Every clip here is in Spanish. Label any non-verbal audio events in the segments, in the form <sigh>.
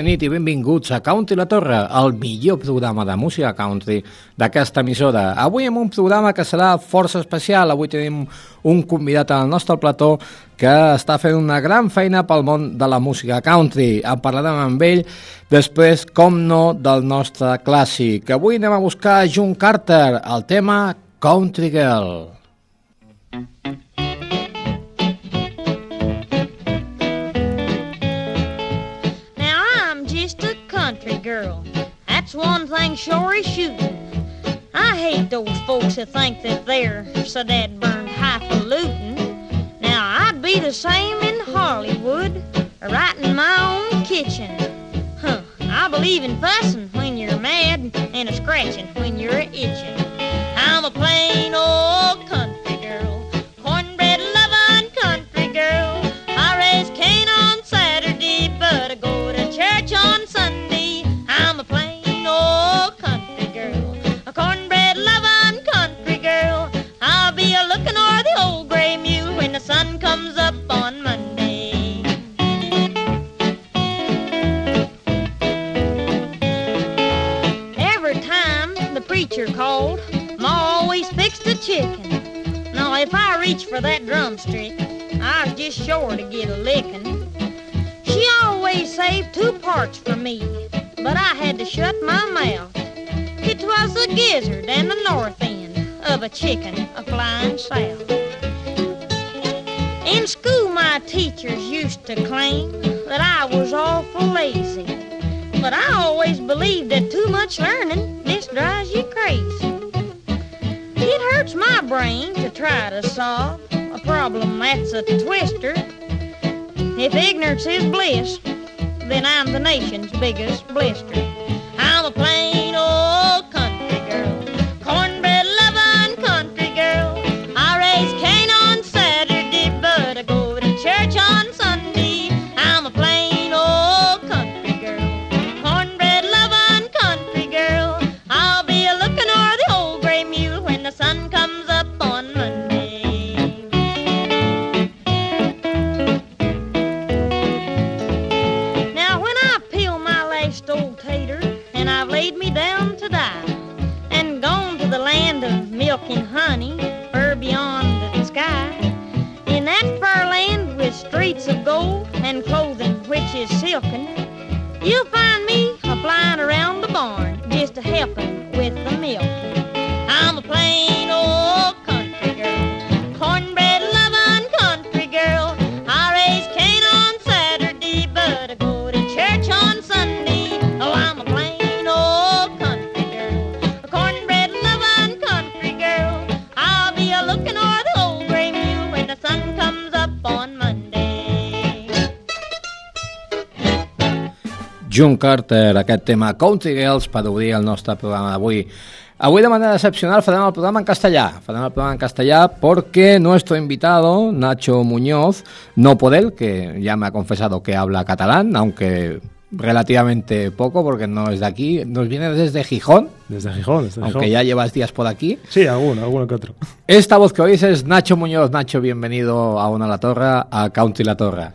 Bona nit i benvinguts a Country La Torre, el millor programa de música country d'aquesta emissora. Avui amb un programa que serà força especial. Avui tenim un convidat al nostre plató que està fent una gran feina pel món de la música country. En parlarem amb ell després, com no, del nostre clàssic. Avui anem a buscar June Carter, el tema Country Girl. That's one thing sure is shooting. I hate those folks that think that they're so dead burned highfalutin. Now, I'd be the same in Hollywood, right in my own kitchen. Huh, I believe in fussing when you're mad and a scratching when you're itching. I'm a plain old country For that drumstick, I was just sure to get a licking. She always saved two parts for me, but I had to shut my mouth. It was the gizzard and the north end of a chicken a flying south. In school, my teachers used to claim that I was awful lazy, but I always believed that too much learning just drives you crazy. It hurts my brain to try to solve problem that's a twister. If ignorance is bliss, then I'm the nation's biggest blister. I'm a plain helping with the milk. June Carter, aquest tema Country Girls per obrir el nostre programa d'avui. Avui de manera excepcional farem el programa en castellà. Farem el programa en castellà porque nuestro invitado, Nacho Muñoz, no por él, que ya me ha confesado que habla catalán, aunque relativamente poco porque no es de aquí, nos viene desde Gijón, Desde Gijón, desde aunque Gijón. ya llevas días por aquí. Sí, alguno, alguno que otro. Esta voz que oís es Nacho Muñoz. Nacho, bienvenido a Una La Torre, a Country La Torre.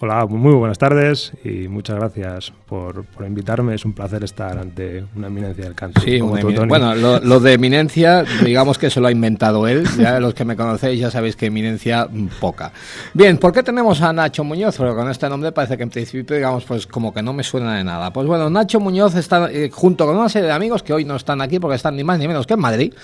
Hola, muy buenas tardes y muchas gracias por, por invitarme. Es un placer estar ante una eminencia del country. Sí, como tú, Tony. bueno, lo, lo de eminencia, digamos que se lo ha inventado él. Ya los que me conocéis ya sabéis que eminencia mm, poca. Bien, ¿por qué tenemos a Nacho Muñoz? Porque con este nombre parece que en principio, digamos, pues como que no me suena de nada. Pues bueno, Nacho Muñoz está eh, junto con una serie de amigos que hoy no están aquí porque están ni más ni menos que en Madrid.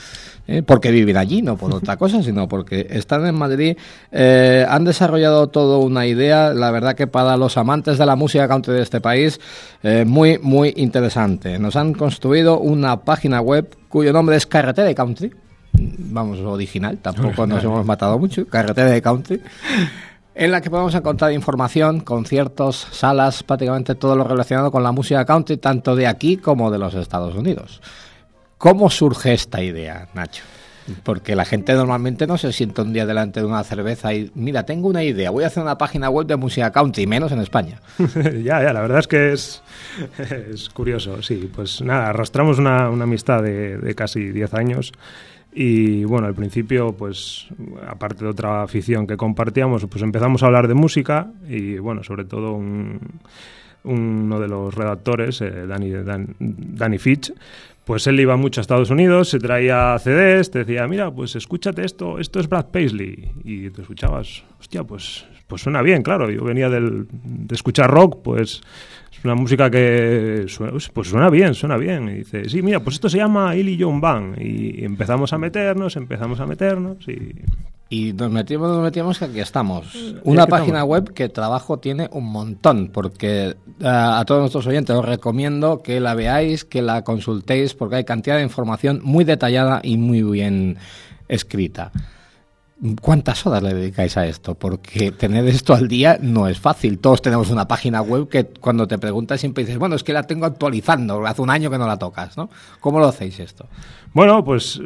Eh, porque viven allí, no por otra cosa, sino porque están en Madrid, eh, han desarrollado toda una idea, la verdad que para los amantes de la música country de este país, eh, muy, muy interesante. Nos han construido una página web cuyo nombre es Carretera de Country, vamos, original, tampoco nos hemos matado mucho, Carretera de Country, en la que podemos encontrar información, conciertos, salas, prácticamente todo lo relacionado con la música country, tanto de aquí como de los Estados Unidos. ¿Cómo surge esta idea, Nacho? Porque la gente normalmente no se sienta un día delante de una cerveza y, mira, tengo una idea, voy a hacer una página web de música country, menos en España. <laughs> ya, ya, la verdad es que es, curioso, sí. Pues nada, arrastramos una, amistad de, casi 10 años y bueno, al principio, pues aparte de otra afición que compartíamos, pues empezamos a hablar de música y bueno, sobre todo un- uno de los redactores, eh, Danny, Dan- Danny Fitch, pues él iba mucho a Estados Unidos, se traía CDs, te decía, mira, pues escúchate esto, esto es Brad Paisley. Y te escuchabas, hostia, pues, pues suena bien, claro. Yo venía del, de escuchar rock, pues es una música que suena, pues suena bien, suena bien. Y dice, sí, mira, pues esto se llama Illy John Band. Y empezamos a meternos, empezamos a meternos y... Y nos metimos, nos metimos que aquí estamos. Una estamos. página web que trabajo tiene un montón, porque eh, a todos nuestros oyentes os recomiendo que la veáis, que la consultéis, porque hay cantidad de información muy detallada y muy bien escrita. ¿Cuántas horas le dedicáis a esto? Porque tener esto al día no es fácil. Todos tenemos una página web que cuando te preguntas siempre dices, bueno, es que la tengo actualizando, hace un año que no la tocas, ¿no? ¿Cómo lo hacéis esto? Bueno, pues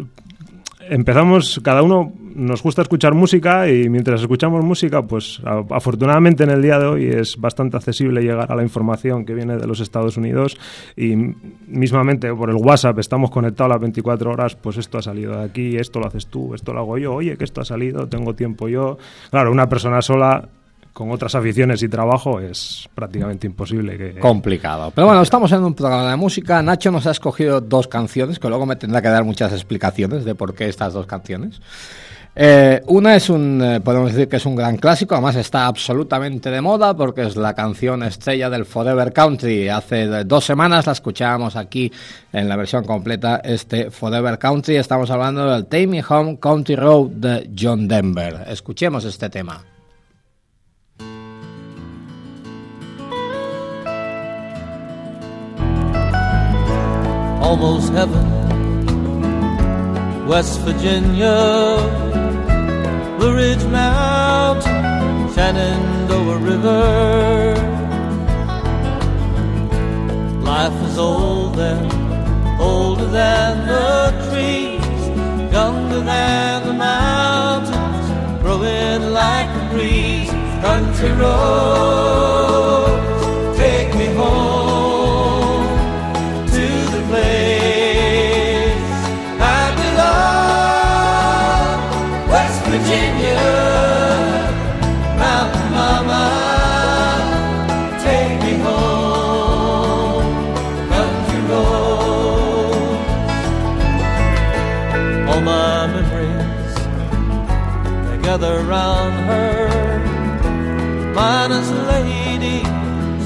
empezamos, cada uno nos gusta escuchar música y mientras escuchamos música, pues afortunadamente en el día de hoy es bastante accesible llegar a la información que viene de los Estados Unidos y mismamente por el WhatsApp estamos conectados las 24 horas, pues esto ha salido de aquí, esto lo haces tú, esto lo hago yo, oye, que esto ha salido, tengo tiempo yo. Claro, una persona sola con otras aficiones y trabajo es prácticamente imposible que... complicado. Pero bueno, estamos en un programa de música. Nacho nos ha escogido dos canciones, que luego me tendrá que dar muchas explicaciones de por qué estas dos canciones. Eh, una es un, eh, podemos decir que es un gran clásico, además está absolutamente de moda porque es la canción estrella del Forever Country. Hace dos semanas la escuchábamos aquí en la versión completa, este Forever Country. Estamos hablando del Take Me Home Country Road de John Denver. Escuchemos este tema. Almost heaven. West Virginia, the Ridge Mountain, Shenandoah River. Life is old there, older than the trees, younger than the mountains, growing like a breeze. Country roads, gather round her, minus lady,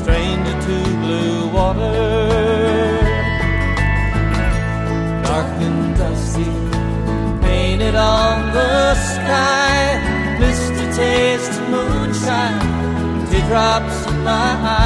stranger to blue water dark and dusty, painted on the sky. Misty taste moonshine, teardrops in my eyes.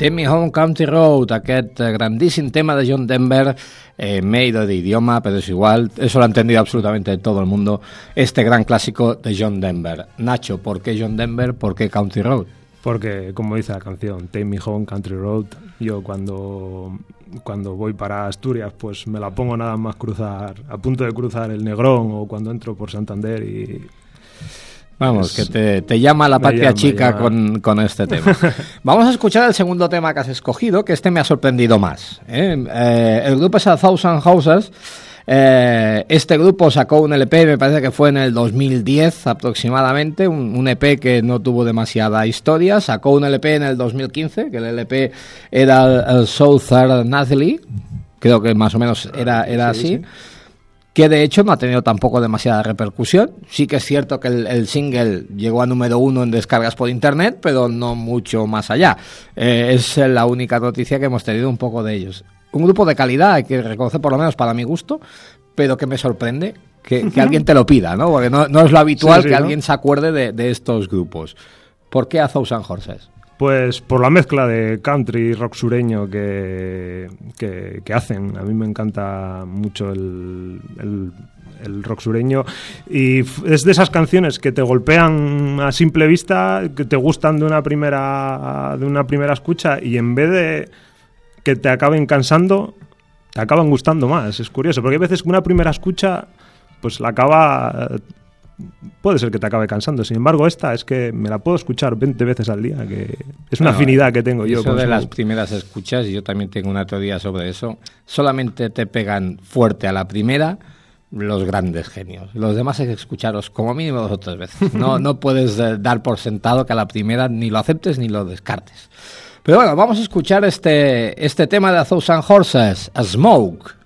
Take Me Home Country Road, aquest eh, grandíssim tema de John Denver, eh, me he ido de idioma, pero es igual, eso lo ha entendido absolutamente todo el mundo, este gran clásico de John Denver. Nacho, ¿por qué John Denver? ¿Por qué Country Road? Porque, como dice la canción, Take Me Home Country Road, yo cuando, cuando voy para Asturias, pues me la pongo nada más cruzar, a punto de cruzar el Negrón o cuando entro por Santander y Vamos, que te, te, llama la patria llama, chica. Con, con, este tema. <laughs> Vamos a escuchar el segundo tema que has escogido, que este me ha sorprendido más. ¿eh? Eh, el grupo es A Thousand Houses. Eh, este grupo sacó un LP, me parece que fue en el 2010 aproximadamente, un, un, EP que no tuvo demasiada historia. Sacó un LP en el 2015, que el LP era el, el Southern Nathalie, creo que más o menos era, era sí, así. Sí que de hecho no ha tenido tampoco demasiada repercusión. Sí que es cierto que el, el single llegó a número uno en descargas por internet, pero no mucho más allá. Eh, es la única noticia que hemos tenido un poco de ellos. Un grupo de calidad, hay que reconocer por lo menos para mi gusto, pero que me sorprende que, que alguien te lo pida, ¿no? Porque no, no es lo habitual Sí, sí, que ¿no? alguien se acuerde de, de estos grupos. ¿Por qué a Thousand Horses? Pues por la mezcla de country y rock sureño que, que, hacen. A mí me encanta mucho el, el, el, rock sureño. Y es de esas canciones que te golpean a simple vista, que te gustan de una primera, de una primera escucha y en vez de que te acaben cansando, te acaban gustando más. Es curioso, porque hay veces que una primera escucha pues la acaba puede ser que te acabe cansando. Sin embargo, esta es que me la puedo escuchar 20 veces al día, que es una afinidad que tengo yo. Eso con de las primeras escuchas, y yo también tengo una teoría sobre eso, solamente te pegan fuerte a la primera los grandes genios. Los demás hay que escucharos como mínimo dos o tres veces. <laughs> No, no puedes eh, dar por sentado que a la primera ni lo aceptes ni lo descartes. Pero bueno, vamos a escuchar este, este tema de A Thousand Horses, A Smoke.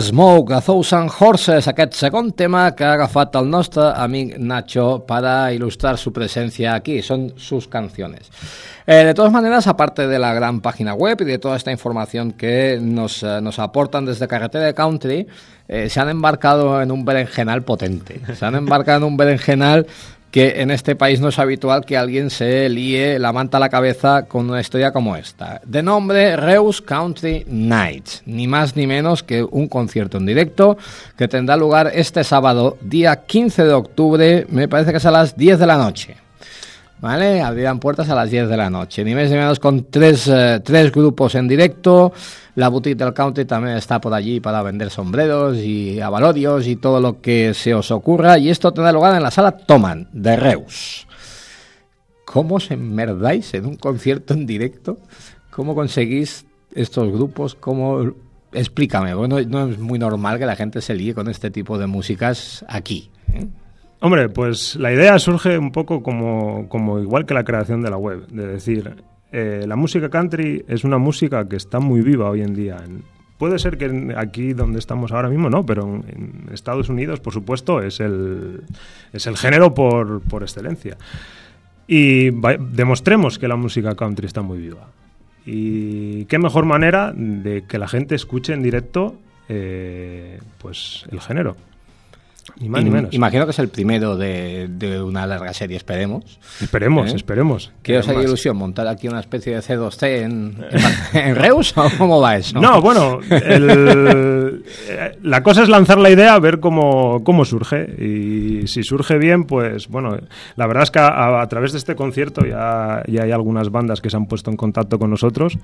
Smoke, A Thousand Horses, aquest segon tema que ha agafat el nostre amic Nacho para ilustrar su presencia aquí. Son sus canciones. Eh, de todas maneras, aparte de la gran página web y de toda esta información que nos, eh, nos aportan desde Carretera de Country, eh, se han embarcado en un berenjenal potente. Se han embarcado en un berenjenal que en este país no es habitual que alguien se líe la manta a la cabeza con una historia como esta. De nombre Reus Country Nights, ni más ni menos que un concierto en directo que tendrá lugar este sábado, día 15 de octubre, me parece que es a las 10 de la noche. ¿Vale? Abrirán puertas a las 10 de la noche. Ni más ni menos con tres, eh, tres grupos en directo. La boutique del country también está por allí para vender sombreros y avalorios y todo lo que se os ocurra. Y esto tendrá lugar en la sala Toman de Reus. ¿Cómo os enmerdáis en un concierto en directo? ¿Cómo conseguís estos grupos? ¿Cómo... Explícame, bueno, no es muy normal que la gente se líe con este tipo de músicas aquí. ¿eh? Hombre, pues la idea surge un poco como, como igual que la creación de la web, de decir, eh, la música country es una música que está muy viva hoy en día. Puede ser que aquí donde estamos ahora mismo no, pero en, Estados Unidos, por supuesto, es el, es el género por, por excelencia. Y demostremos que la música country está muy viva. Y qué mejor manera de que la gente escuche en directo eh, pues el género. Ni más ni menos. Imagino que es el primero de, de una larga serie, esperemos. Esperemos, ¿Eh? esperemos. ¿Qué os haría ilusión? ¿Montar aquí una especie de C2C en, <laughs> en, en Reus o cómo va eso? No, bueno, el- la cosa es lanzar la idea, ver cómo, cómo surge. Y si surge bien, pues bueno, la verdad es que a, a través de este concierto ya, ya hay algunas bandas que se han puesto en contacto con nosotros,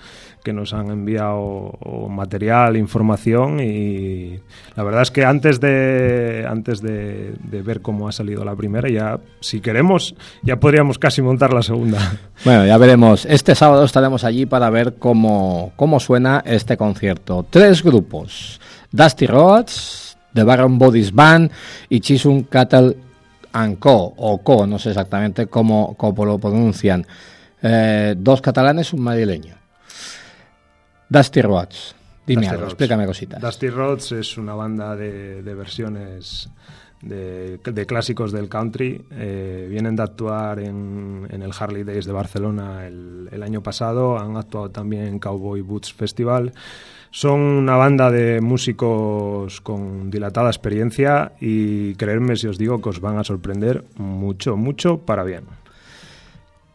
que nos han enviado material, información y la verdad es que antes de, antes de, de ver cómo ha salido la primera, ya si queremos, ya podríamos casi montar la segunda. <laughs> Bueno, ya veremos. Este sábado estaremos allí para ver cómo, cómo suena este concierto. Tres grupos. Dusty Roads, The Baron Bodies Band y Chisum Cattle and Co. O Co, no sé exactamente cómo, cómo lo pronuncian. Eh, dos catalanes, un madrileño. Dusty Roads. Dime Dusty algo, Rhodes. explícame cositas. Dusty Rhodes es una banda de, de versiones de, de clásicos del country. Eh, vienen de actuar en, en el Harley Days de Barcelona el, el año pasado. Han actuado también en Cowboy Boots Festival. Son una banda de músicos con dilatada experiencia y creerme si os digo que os van a sorprender mucho, mucho para bien.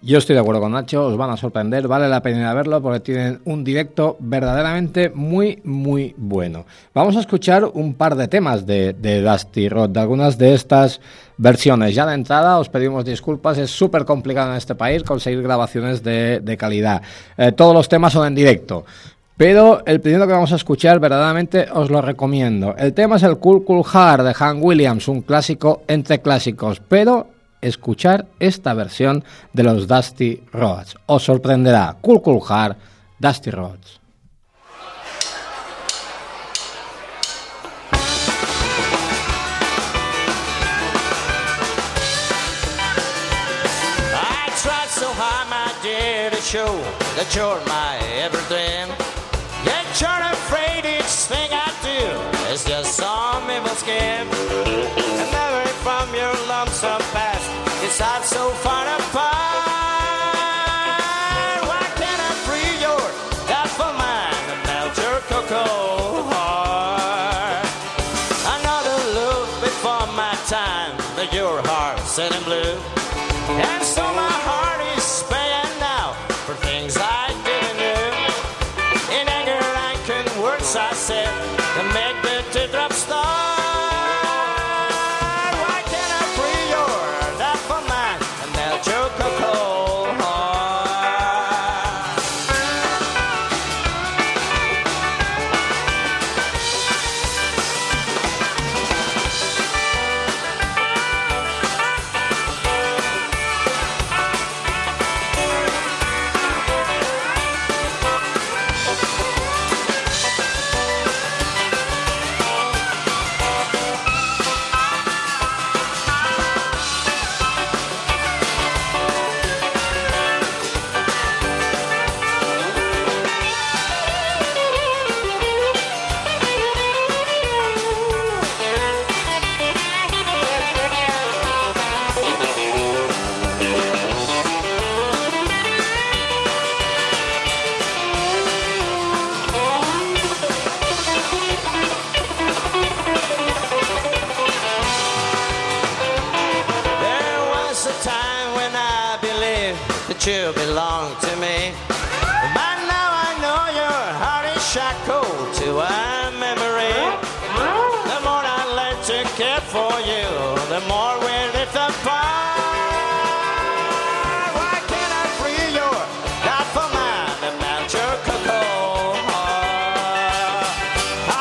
Yo estoy de acuerdo con Nacho, os van a sorprender, vale la pena verlo porque tienen un directo verdaderamente muy, muy bueno. Vamos a escuchar un par de temas de, de Dusty Rod, de algunas de estas versiones. Ya de entrada os pedimos disculpas, es súper complicado en este país conseguir grabaciones de, de calidad. Eh, todos los temas son en directo. Pero el primero que vamos a escuchar verdaderamente os lo recomiendo. El tema es el Cool Cool Heart de Han Williams, un clásico entre clásicos, pero escuchar esta versión de los Dusty Roads. Os sorprenderá. Cool Cool Heart, Dusty Roads. Show that you're my everything. Yet you're afraid each thing I do is just some evil scheme. Not so far apart. Why can't I free your doubtful mind and melt your cocoa heart? Another look before my time, that your heart's setting blue. You belong to me. But now I know your heart is shackled to a memory. The more I learn to care for you, the more we lift apart. Why can't I free your mine and melt your cocoa?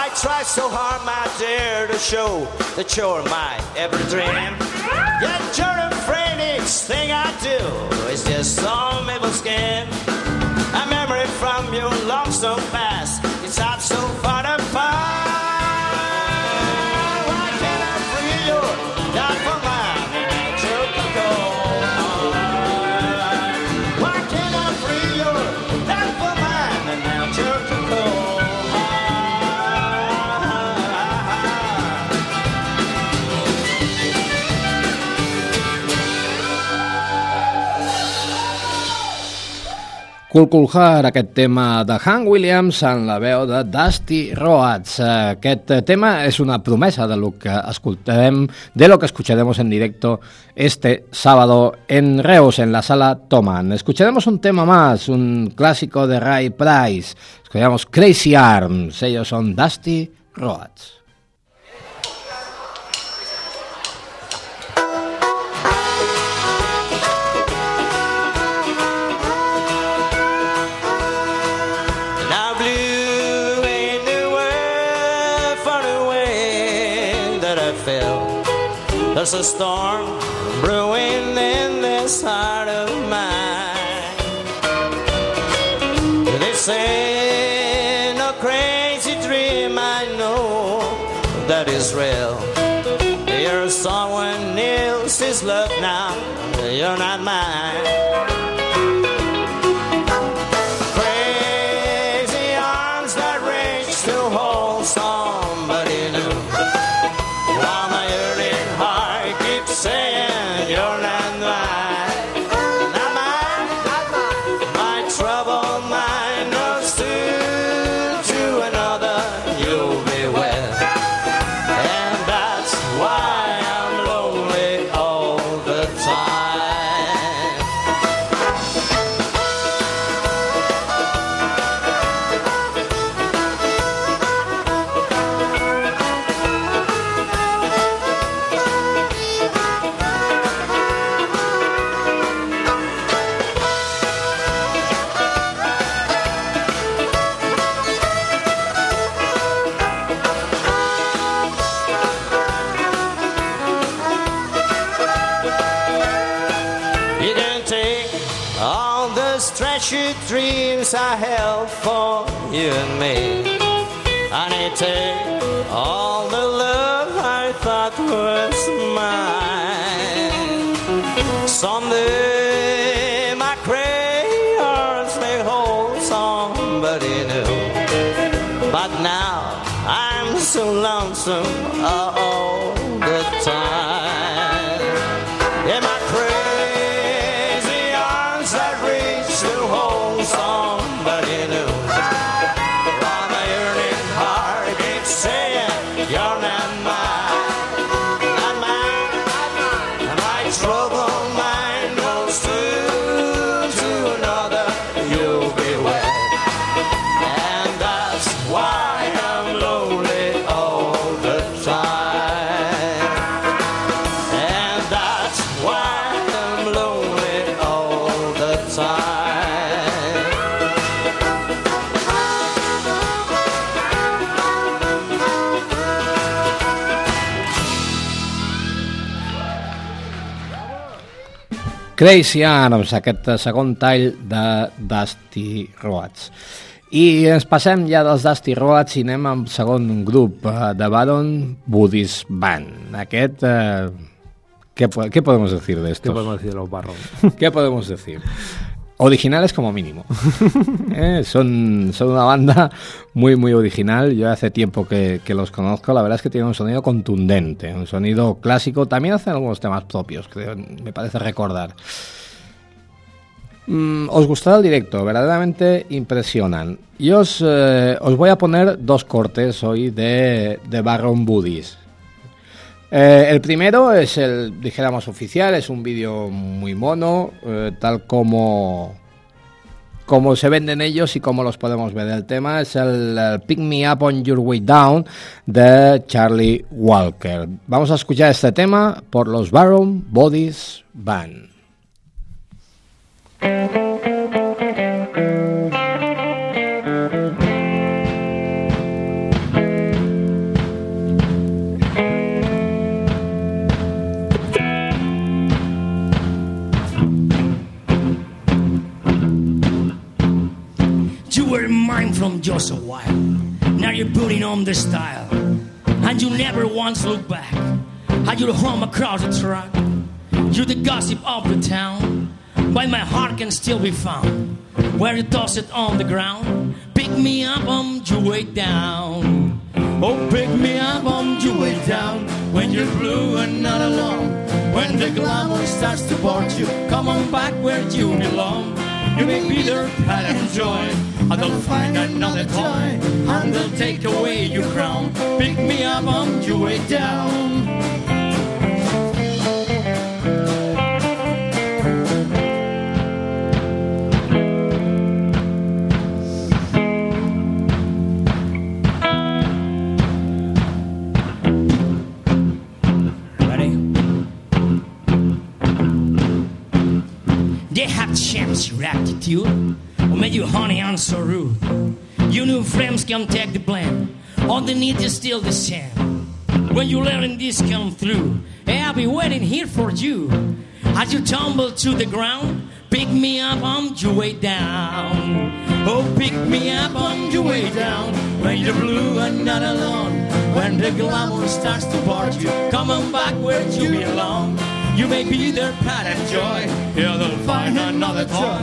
I try so hard, my dear, to show that you're my every dream. Yet you're thing I do is just some evil skin. A memory from your long so fast, it's out so far apart. Why Cool Cool Heart, aquest tema de Hank Williams en la veu de Dusty Rhodes. Aquest tema és una promesa de lo que escoltarem, de lo que escucharemos en directo este sábado en Reus, en la sala Toman. Escucharemos un tema más, un clásico de Ray Price. Escuchamos Crazy Arms. Ellos son Dusty Rhodes. Felt. There's a storm brewing in this heart of mine. This ain't no crazy dream, I know that is real. You're someone else's love now, you're not mine. Somebody new. But now I'm so lonesome all Crazy Arms, aquest segon tall de Dusty Rhodes. I ens passem ja dels Dusty Rhodes i anem al segon grup eh, de Baron Buddhist Band. Aquest, eh, ¿qué, ¿qué podemos decir de ¿Qué estos? podemos decir de los barros? ¿Qué podemos decir? Originales como mínimo. <laughs> Eh, son, son una banda muy, muy original. Yo hace tiempo que, que los conozco. La verdad es que tienen un sonido contundente, un sonido clásico. También hacen algunos temas propios, creo, me parece recordar. Mm, os gustará el directo, verdaderamente impresionan. Y os, eh, os voy a poner dos cortes hoy de, de Baron Buddies. Eh, el primero es el, dijéramos, oficial, es un vídeo muy mono, eh, tal como, como se venden ellos y como los podemos ver. El tema es el, el Pick Me Up on Your Way Down de Charlie Walker. Vamos a escuchar este tema por los Baron Bodies Band. Just a while. Now you're putting on the style. And you never once look back. How you home across the track. You're the gossip of the town. But my heart can still be found. Where you toss it on the ground. Pick me up on your way down. Oh, pick me up on your way down. When you're blue and not alone. When the glamour starts to board you. Come on back where you belong. You may be their pride and joy, and they'll find another toy, and they'll take away your crown. Pick me up on your way down. Have your attitude, or made you honey and so rude. You new friends can take the blame, underneath is still the same. When you letting this come through, hey, I'll be waiting here for you. As you tumble to the ground, pick me up on your way down. Oh, pick me up on your way down. When you're blue and not alone, when the glamour starts to part you, come on back where you belong. You may be their pride and joy. Yeah, they'll find another toy.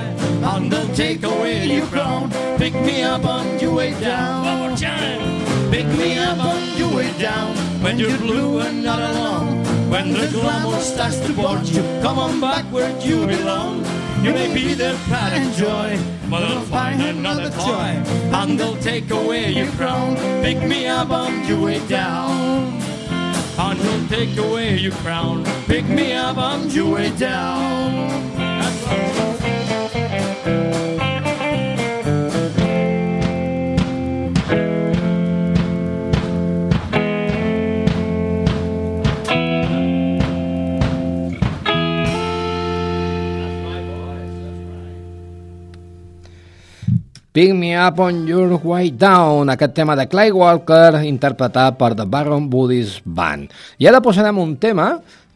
And they'll take away your crown. Pick me up on your way down. One more time. Pick me up on your way down. When you're blue and not alone. When the glamour starts to board you. Come on back where you belong. You may be their pride and joy. But they'll find another toy. And they'll take away your crown. Pick me up on your way down and he'll take away your crown. Pick me up on your way down. Pick Me Up on Your Way Down, aquest tema de Clay Walker interpretat per The Baron Buddhist Band. I ara posarem un tema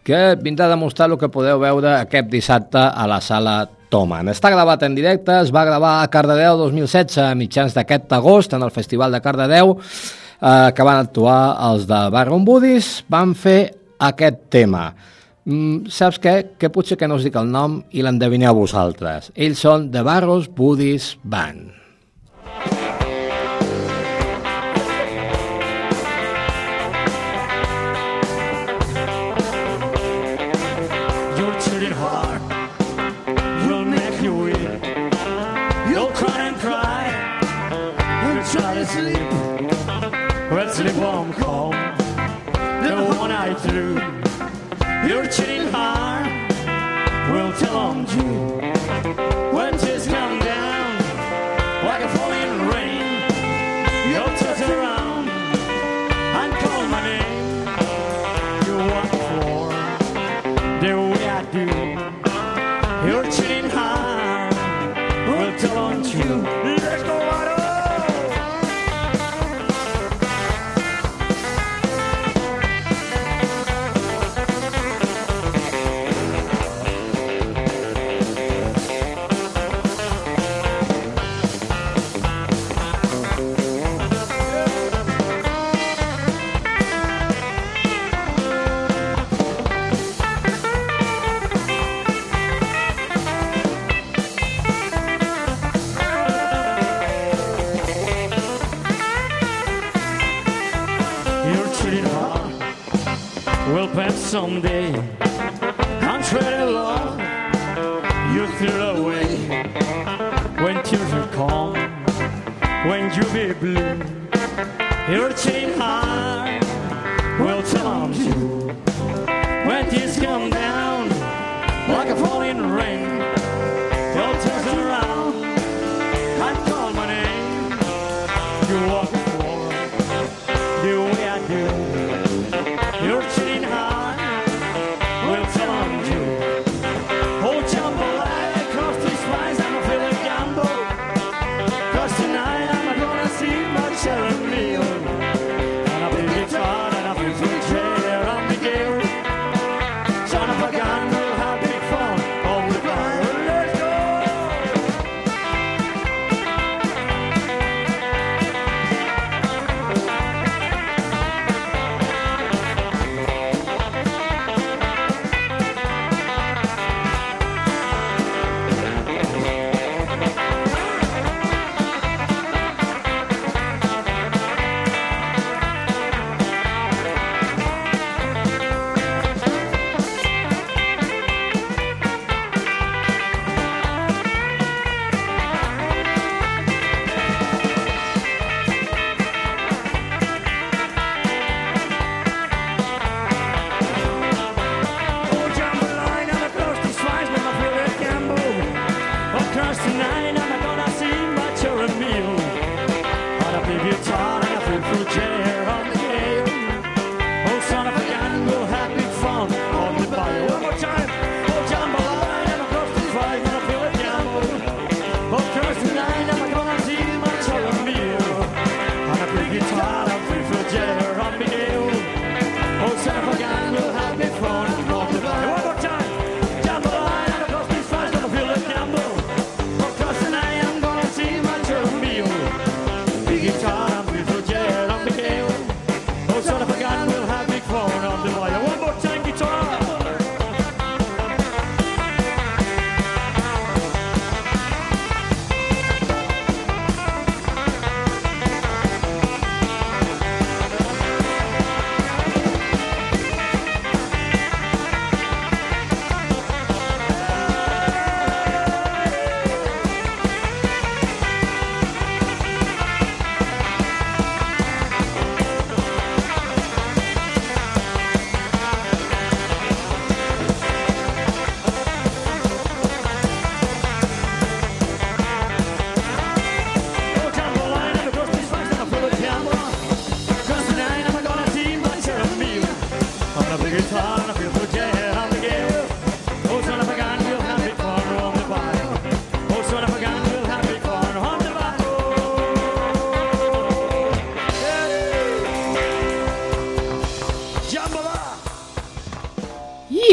que vindrà a demostrar el que podeu veure aquest dissabte a la sala Toman. Està gravat en directe, es va gravar a Cardedeu 2016 a mitjans d'aquest agost en el Festival de Cardedeu eh, que van actuar els de Baron Buddhist, van fer aquest tema. Mm, saps què? Que potser que no us dic el nom i l'endevineu vosaltres. Ells són The Barros Buddhist Band. Hard. You'll make you weak. You'll cry and cry. You'll try to sleep. Well, sleep won't come. The one I threw. You're cheating hard. We'll tell on you. When come you. someday. Contrary law, you threw away when tears will come, when you be blue, your chain heart will taunt you.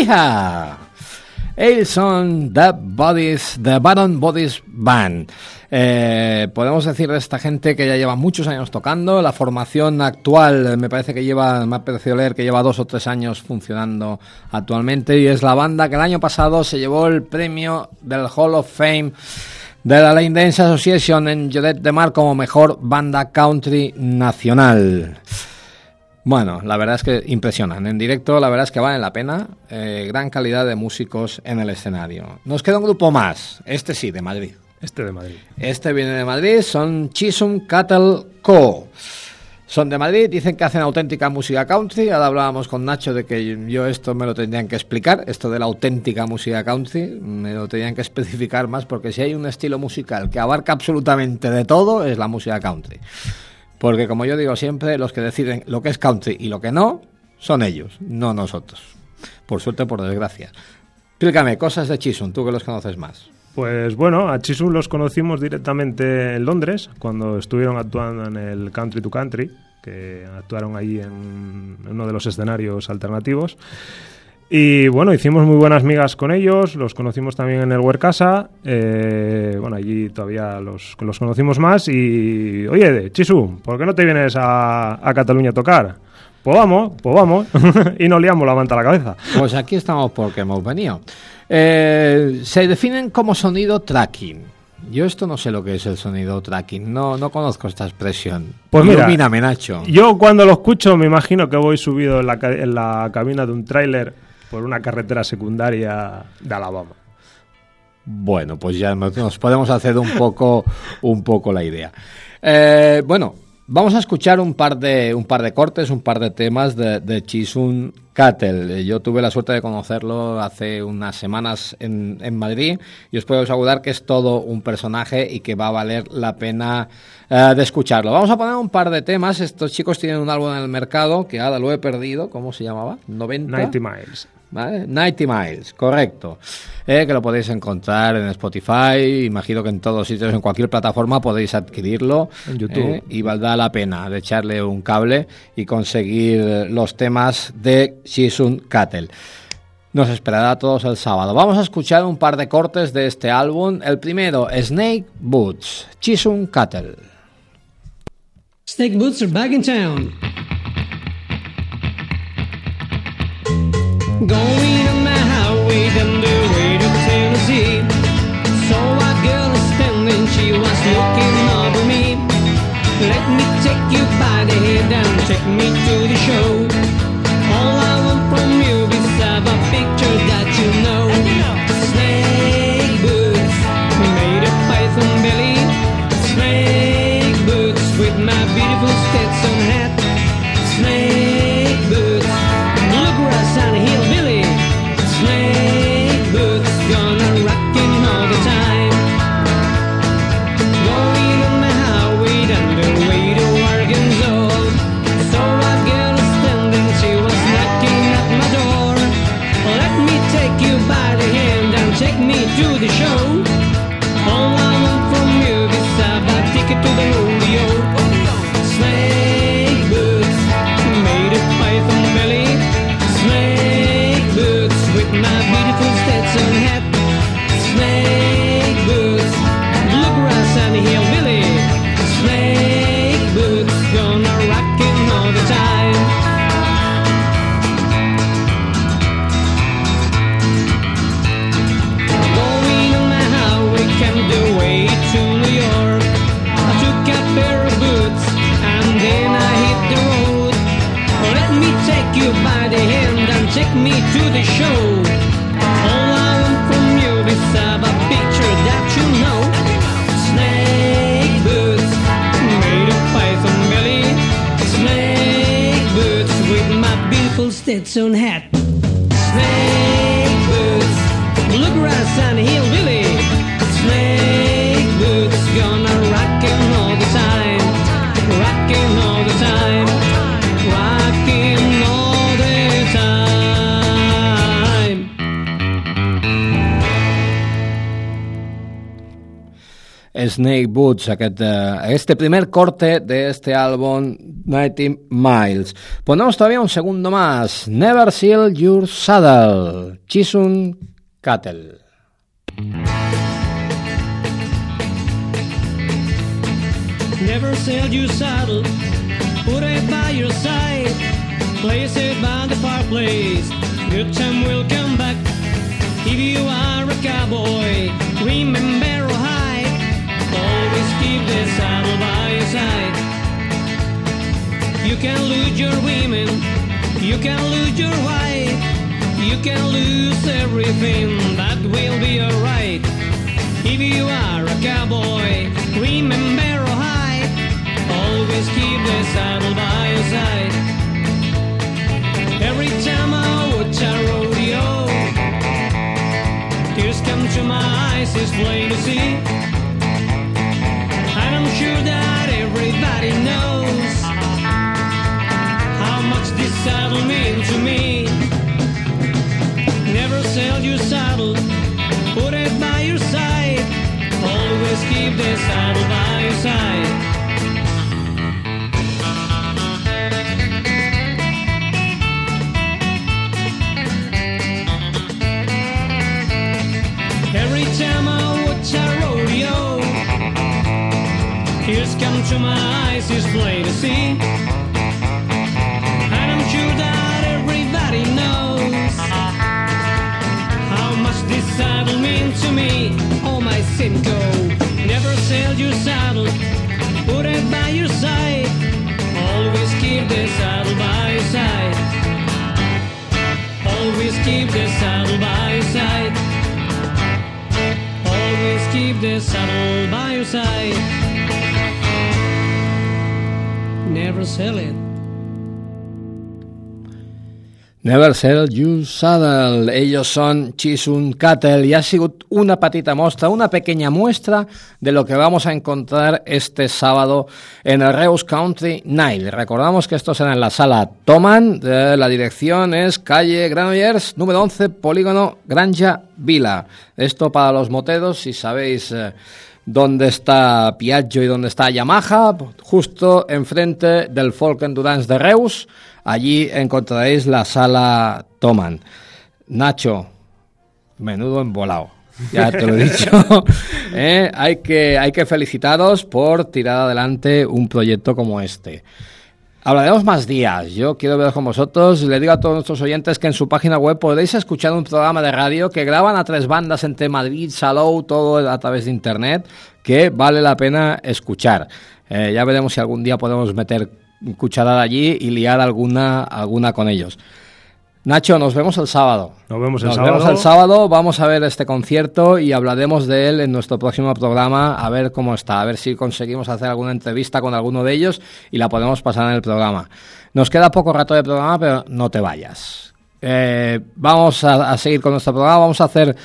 ¡Hija! Son The Bodies, The Baron Bodies Band. Eh, podemos decir de esta gente que ya lleva muchos años tocando. La formación actual me parece que lleva, me ha parecido leer que lleva dos o tres años funcionando actualmente y es la banda que el año pasado se llevó el premio del Hall of Fame de la Line Dance Association en Lloret de Mar como mejor banda country nacional. Bueno, la verdad es que impresionan. En directo, la verdad es que valen la pena. Eh, gran calidad de músicos en el escenario. Nos queda un grupo más. Este sí, de Madrid. Este de Madrid. Este viene de Madrid. Son Chisholm Cattle Co. Son de Madrid, dicen que hacen auténtica música country. Ahora hablábamos con Nacho de que yo esto me lo tendrían que explicar, esto de la auténtica música country, me lo tendrían que especificar más porque si hay un estilo musical que abarca absolutamente de todo es la música country. Porque como yo digo siempre, los que deciden lo que es country y lo que no son ellos, no nosotros. Por suerte, por desgracia. Explícame, cosas de Chisholm, tú que los conoces más. Pues bueno, a Chisholm los conocimos directamente en Londres, cuando estuvieron actuando en el Country to Country, que actuaron ahí en uno de los escenarios alternativos. Y bueno, hicimos muy buenas migas con ellos, los conocimos también en el Huercasa, eh, bueno, allí todavía los, los conocimos más y, oye, Chisu, ¿por qué no te vienes a, a Cataluña a tocar? Pues vamos, pues vamos, <laughs> y nos liamos la manta a la cabeza. Pues aquí estamos porque hemos venido. Eh, se definen como sonido tracking. Yo esto no sé lo que es el sonido tracking, no, no conozco esta expresión. Pues mira, Ilumíname, Nacho. Yo cuando lo escucho me imagino que voy subido en la, en la cabina de un tráiler por una carretera secundaria de Alabama. Bueno, pues ya nos podemos hacer un poco, un poco la idea. Eh, bueno, Vamos a escuchar un par de, un par de cortes, un par de temas de, de Chisun Cattle. Eh, Yo tuve la suerte de conocerlo hace unas semanas en, en Madrid y os puedo asegurar que es todo un personaje y que va a valer la pena eh, de escucharlo. Vamos a poner un par de temas. Estos chicos tienen un álbum en el mercado que ahora lo he perdido. ¿Cómo se llamaba? 90. 90 Miles. ¿Vale? 90 Miles, correcto. Eh, que lo podéis encontrar en Spotify, imagino que en todos sitios, en cualquier plataforma podéis adquirirlo. En YouTube. eh, y valdrá la pena de echarle un cable y conseguir los temas de Shisun Cattle. Nos esperará a todos el sábado. Vamos a escuchar un par de cortes de este álbum. El primero, Snake Boots, Chisun Cattle. Snake Boots are back in town. Take you by the hand and take me to the show. Take me to the show. Snake Boots, aquest, eh, este primer corte de este álbum 90 Miles. Ponemos todavía un segundo más. Never Seal Your Saddle, Chisun Cattle. Never sell your saddle, put it by your side, place it by the fireplace. Good time will come back. If you are a cowboy, remember side. You can lose your women, you can lose your wife, you can lose everything, that will be alright. If you are a cowboy, remember to hide. Always keep the saddle by your side. Every time I watch a rodeo, tears come to my eyes, it's plain to see. And I'm sure that everybody knows how much this saddle means to me. Never sell your saddle, put it by your side. Always keep the saddle by to my eyes, it's plain to see. And I'm sure that everybody knows how much this saddle means to me. Oh, my Simcoe, never sell your saddle, put it by your side. Always keep the saddle by your side. Always keep the saddle by your side. Always keep the saddle by your side. Never sell it. Never Sell You Saddle. Ellos son Chisun Cattle y ha sido una patita muestra, una pequeña muestra de lo que vamos a encontrar este sábado en el Reus Country Night. Recordamos que esto será en la sala Toman, la dirección es calle Granollers, número 11, polígono Granja Vila. Esto para los motedos, si sabéis... eh, dónde está Piaggio y dónde está Yamaha, justo enfrente del Folk Endurance de Reus. Allí encontraréis la sala Toman. Nacho, menudo embolado. Ya te lo he dicho. <laughs> Eh, hay, que, hay que felicitaros por tirar adelante un proyecto como este. Hablaremos más días. Yo quiero veros con vosotros. Le digo a todos nuestros oyentes que en su página web podéis escuchar un programa de radio que graban a tres bandas entre Madrid, Salou, todo a través de internet, que vale la pena escuchar. Eh, ya veremos si algún día podemos meter cucharada allí y liar alguna, alguna con ellos. Nacho, nos vemos el sábado. Nos vemos el Nos sábado. vemos el sábado, vamos a ver este concierto y hablaremos de él en nuestro próximo programa, a ver cómo está, a ver si conseguimos hacer alguna entrevista con alguno de ellos y la podemos pasar en el programa. Nos queda poco rato de programa, pero no te vayas. Eh, vamos a, a seguir con nuestro programa, vamos a hacer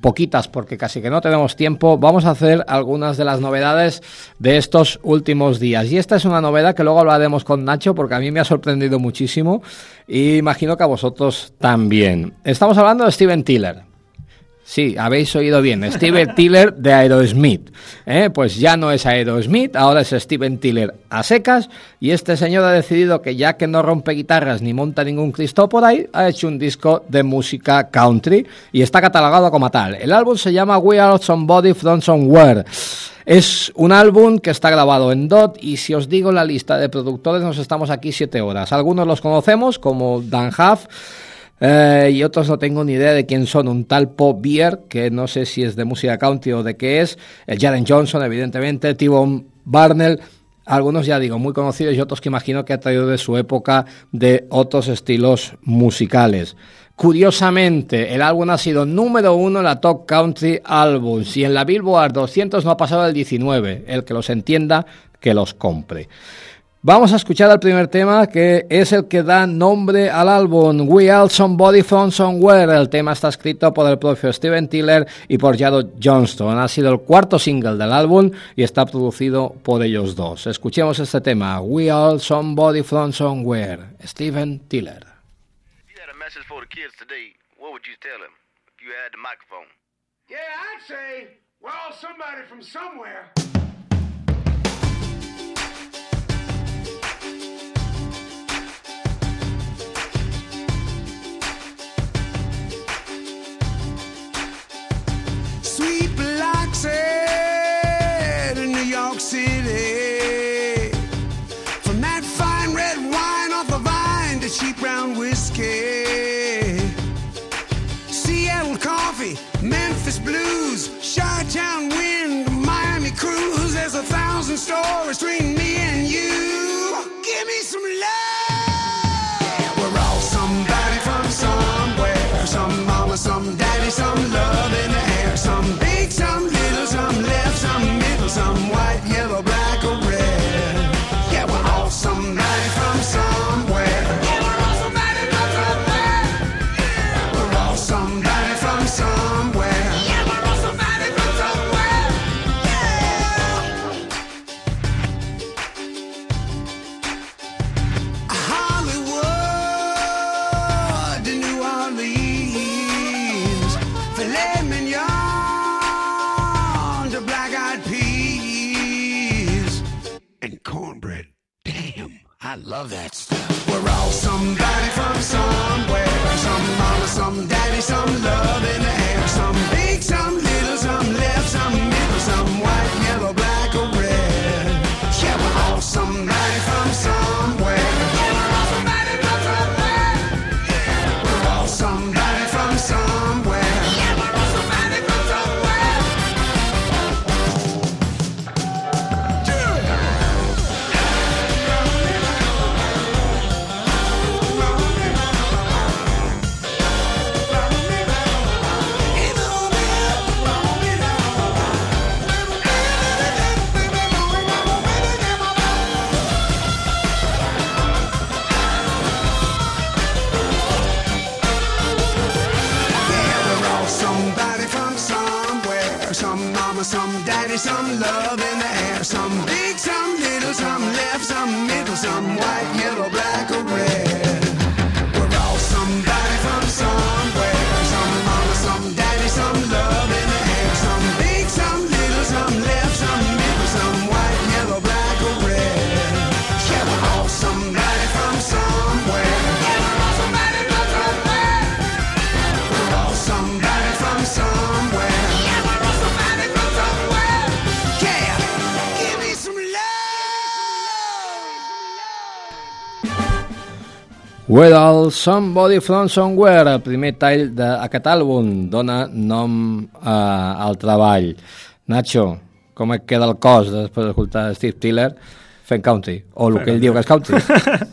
poquitas porque casi que no tenemos tiempo, vamos a hacer algunas de las novedades de estos últimos días. Y esta es una novedad que luego hablaremos con Nacho porque a mí me ha sorprendido muchísimo y imagino que a vosotros también. Estamos hablando de Steven Tiller. Sí, habéis oído bien. Steven Tiller de Aerosmith. ¿eh? Pues ya no es Aerosmith, ahora es Steven Tiller a secas. Y este señor ha decidido que ya que no rompe guitarras ni monta ningún Cristo por ahí, ha hecho un disco de música country y está catalogado como tal. El álbum se llama We Are Somebody From Somewhere. Es un álbum que está grabado en DOT y si os digo la lista de productores nos estamos aquí siete horas. Algunos los conocemos como Dan Huff, eh, y otros no tengo ni idea de quién son. Un tal Pop Beer, que no sé si es de música country o de qué es. El Jaren Johnson, evidentemente. T-Bone Barnell. Algunos ya digo, muy conocidos y otros que imagino que ha traído de su época de otros estilos musicales. Curiosamente, el álbum ha sido número uno en la Top Country Albums y en la Billboard 200 no ha pasado el 19. El que los entienda, que los compre. Vamos a escuchar el primer tema que es el que da nombre al álbum We Are Somebody From Somewhere. El tema está escrito por el propio Steven Tiller y por Jared Johnston. Ha sido el cuarto single del álbum y está producido por ellos dos. Escuchemos este tema We Are Somebody From Somewhere. Steven Tiller. If you had a message for the kids today, what would you tell them if you had the microphone? Yeah, I'd say, well, somebody from somewhere. Biloxi to New York City. From that fine red wine off the vine to cheap brown whiskey. Seattle coffee, Memphis blues, Chi-town wind, Miami cruise. There's a thousand stories between love that stuff. We're all somebody from somewhere, some mama, some daddy, some love in the air, some big, some little, some left, some middle, some white, yellow, black, or red. Yeah, we're all somebody Where All Somebody From Somewhere, el primer tall d'aquest àlbum, dona nom eh, al treball. Nacho, com et queda el cos després d'escoltar Steve Tiller fent country? O el que ell diu que és country? <laughs>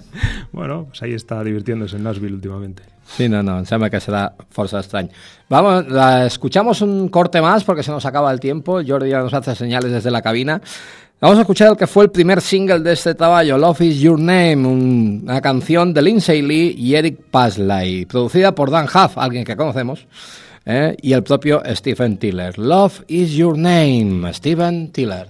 Bueno, pues ahí está divirtiéndose en Nashville últimamente. Sí, no, no, em sembla que será fuerza extraño. Vamos, escuchamos un corte más porque se nos acaba el tiempo. Jordi ya nos hace señales desde la cabina. Vamos a escuchar el que fue el primer single de este trabajo, Love is Your Name, un- una canción de Lindsay Lee y Eric Paslay, producida por Dan Huff, alguien que conocemos, ¿eh? y el propio Stephen Tiller. Love is Your Name, Stephen Tiller.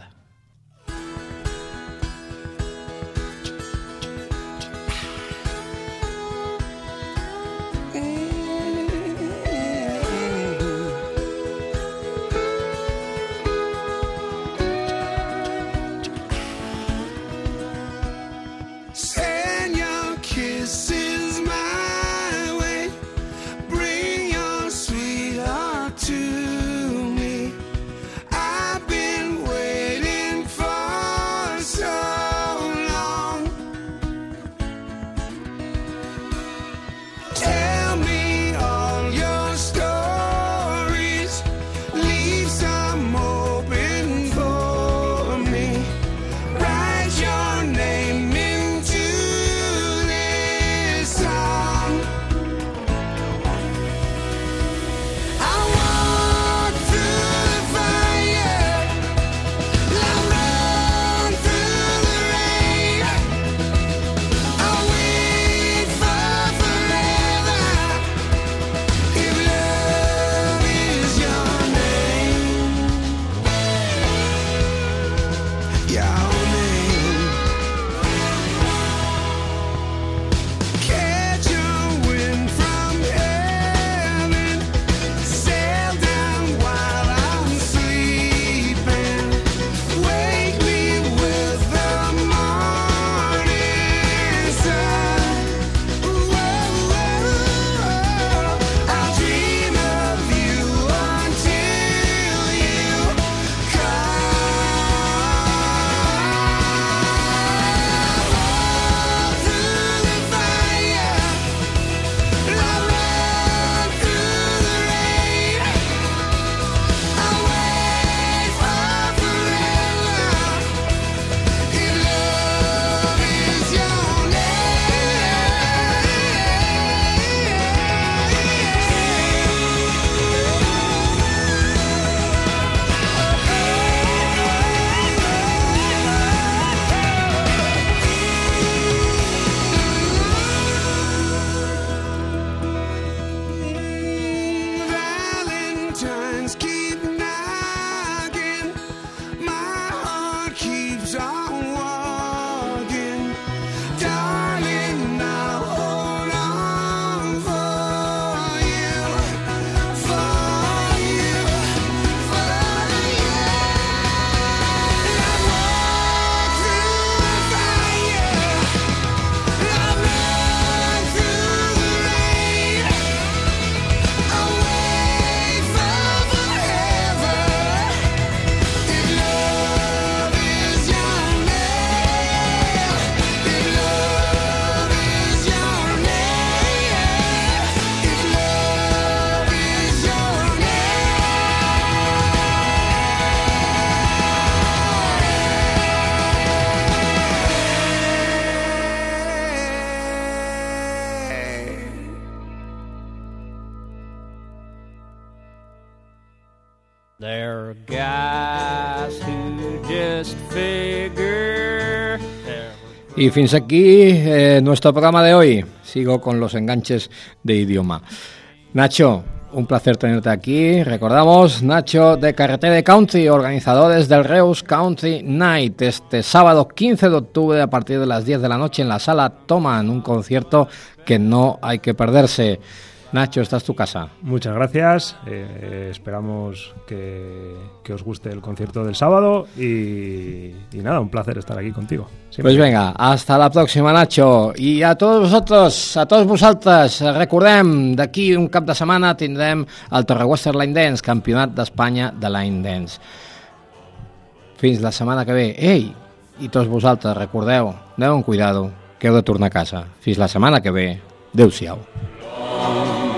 There are guys who just figure they're Y fins aquí eh, nuestro programa de hoy. Sigo con los enganches de idioma. Nacho, un placer tenerte aquí. Recordamos, Nacho de Carretera de Country, organizadores del Reus Country Night, este sábado 15 de octubre a partir de las 10 de la noche en la sala Toman, un concierto que no hay que perderse. Nacho, esta es tu casa. Muchas gracias. eh, esperamos que, que os guste el concierto del sábado y, y nada, un placer estar aquí contigo. Siempre. Pues venga, hasta la próxima, Nacho. I a tots vosaltres, a tots vosaltres, recordem, d'aquí un cap de setmana tindrem el Torrewester Line Dance, campionat d'Espanya de Line Dance. Fins la setmana que ve. Ei, i tots vosaltres, recordeu, aneu amb cuidado, que heu de tornar a casa. Fins la setmana que ve. Adéu-siau. Oh.